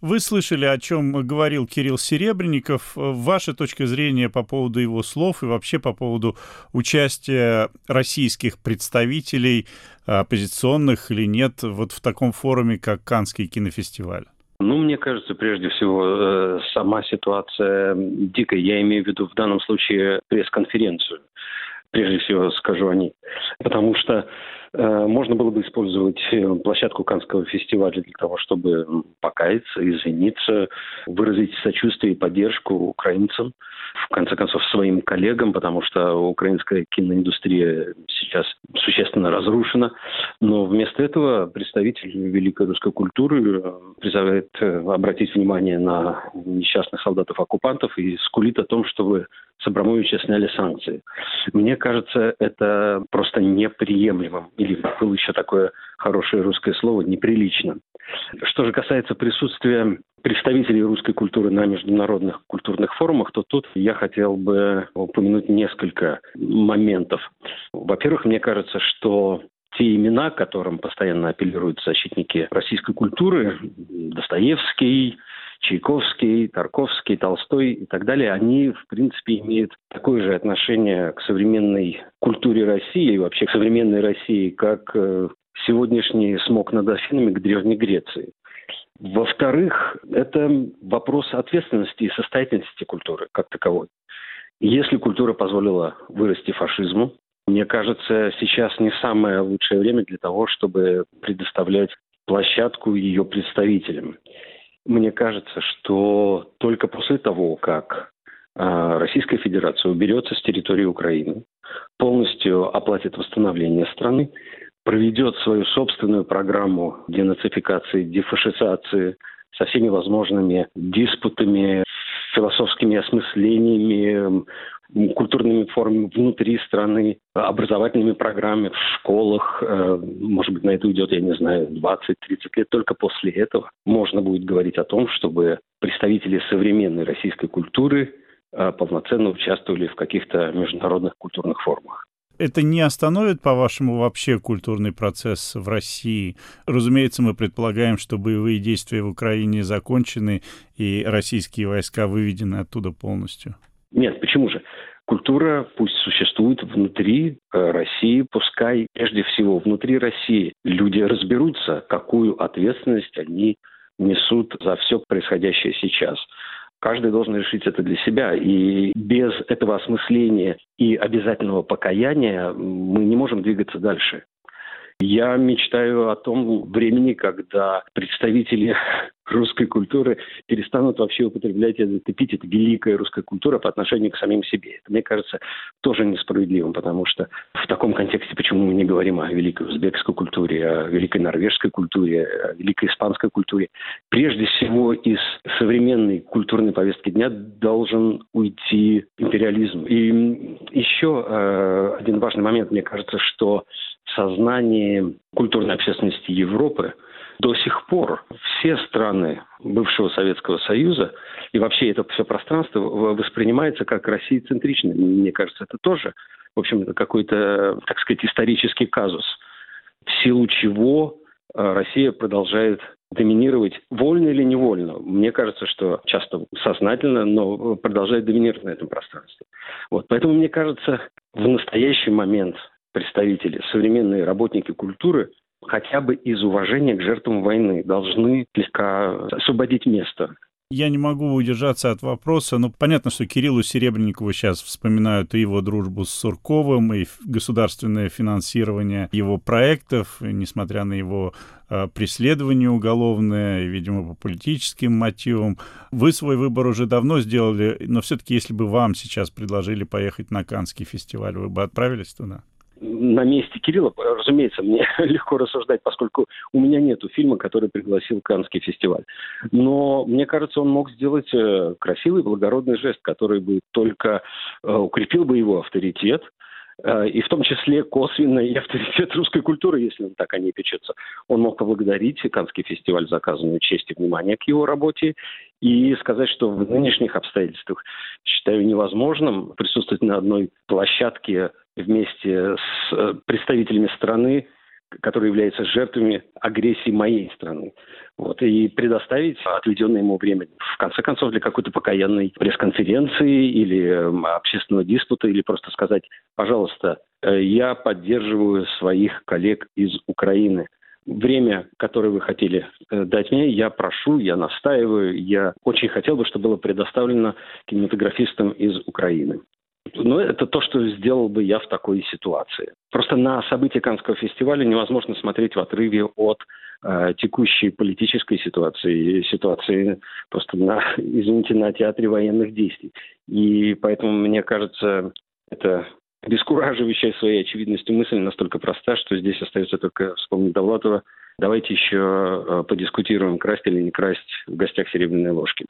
Вы слышали, о чем говорил Кирилл Серебренников. Ваша точка зрения по поводу его слов и вообще по поводу участия российских представителей, оппозиционных или нет, вот в таком форуме, как Каннский кинофестиваль? Ну, мне кажется, прежде всего, э, сама ситуация дикая. Я имею в виду в данном случае пресс-конференцию. Прежде всего скажу о ней. Потому что Э, можно было бы использовать э, площадку Канского фестиваля для того, чтобы покаяться, извиниться, выразить сочувствие и поддержку украинцам, в конце концов, своим коллегам, потому что украинская киноиндустрия сейчас существенно разрушена. Но вместо этого представитель великой русской культуры э, призывает обратить внимание на несчастных солдатов-оккупантов и скулит о том, чтобы с Абрамовича сняли санкции. Мне кажется, это просто неприемлемым. Или было еще такое хорошее русское слово «неприлично». Что же касается присутствия представителей русской культуры на международных культурных форумах, то тут я хотел бы упомянуть несколько моментов. Во-первых, мне кажется, что те имена, которым постоянно апеллируют защитники российской культуры, Достоевский, Чайковский, Тарковский, Толстой и так далее, они, в принципе, имеют такое же отношение к современной культуре России и вообще к современной России, как э, сегодняшний смог над Афинами к Древней Греции. Во-вторых, это вопрос ответственности и состоятельности культуры как таковой. Если культура позволила вырасти фашизму, мне кажется, сейчас не самое лучшее время для того, чтобы предоставлять площадку ее представителям. Мне кажется, что только после того, как а, Российская Федерация уберется с территории Украины, полностью оплатит восстановление страны, проведет свою собственную программу денацификации, дефашизации со всеми возможными диспутами, философскими осмыслениями, культурными формами внутри страны, образовательными программами в школах. Э, может быть, на это уйдет, я не знаю, 20-30 лет. Только после этого можно будет говорить о том, чтобы представители современной российской культуры э, полноценно участвовали в каких-то международных культурных формах это не остановит, по-вашему, вообще культурный процесс в России? Разумеется, мы предполагаем, что боевые действия в Украине закончены и российские войска выведены оттуда полностью. Нет, почему же? Культура пусть существует внутри э, России, пускай прежде всего внутри России люди разберутся, какую ответственность они несут за все происходящее сейчас. Каждый должен решить это для себя. И без этого осмысления и обязательного покаяния мы не можем двигаться дальше. Я мечтаю о том времени, когда представители русской культуры перестанут вообще употреблять этот эпитет «великая русская культура» по отношению к самим себе. Это, мне кажется, тоже несправедливым, потому что в таком контексте почему мы не говорим о великой узбекской культуре, о великой норвежской культуре, о великой испанской культуре. Прежде всего из современной культурной повестки дня должен уйти империализм. И еще э, один важный момент, мне кажется, что сознании культурной общественности Европы – до сих пор все страны бывшего Советского Союза и вообще это все пространство воспринимается как российцентричное. Мне кажется, это тоже, в общем, какой-то, так сказать, исторический казус, в силу чего э, Россия продолжает доминировать вольно или невольно. Мне кажется, что часто сознательно, но продолжает доминировать на этом пространстве. Вот. Поэтому, мне кажется, в настоящий момент представители, современные работники культуры хотя бы из уважения к жертвам войны должны слегка освободить место я не могу удержаться от вопроса. Ну, понятно, что Кириллу Серебренникову сейчас вспоминают и его дружбу с Сурковым, и государственное финансирование его проектов, несмотря на его э, преследование уголовное, видимо, по политическим мотивам. Вы свой выбор уже давно сделали, но все-таки, если бы вам сейчас предложили поехать на Каннский фестиваль, вы бы отправились туда? На месте Кирилла, разумеется, мне легко рассуждать, поскольку у меня нету фильма, который пригласил Каннский фестиваль. Но мне кажется, он мог сделать э, красивый, благородный жест, который бы только э, укрепил бы его авторитет, э, и в том числе косвенно и авторитет русской культуры, если он так о ней печется. Он мог поблагодарить Каннский фестиваль за оказанную честь и внимание к его работе и сказать, что в нынешних обстоятельствах считаю невозможным присутствовать на одной площадке вместе с э, представителями страны, которые являются жертвами агрессии моей страны. Вот, и предоставить отведенное ему время, в конце концов, для какой-то покаянной пресс-конференции или э, общественного диспута, или просто сказать, пожалуйста, э, я поддерживаю своих коллег из Украины. Время, которое вы хотели э, дать мне, я прошу, я настаиваю, я очень хотел бы, чтобы было предоставлено кинематографистам из Украины. Ну, это то, что сделал бы я в такой ситуации. Просто на события Каннского фестиваля невозможно смотреть в отрыве от э, текущей политической ситуации, ситуации просто на, извините, на театре военных действий. И поэтому, мне кажется, это бескураживающая своей очевидностью мысль настолько проста, что здесь остается только вспомнить Довлатова. Давайте еще э, подискутируем, красть или не красть в гостях серебряной ложки.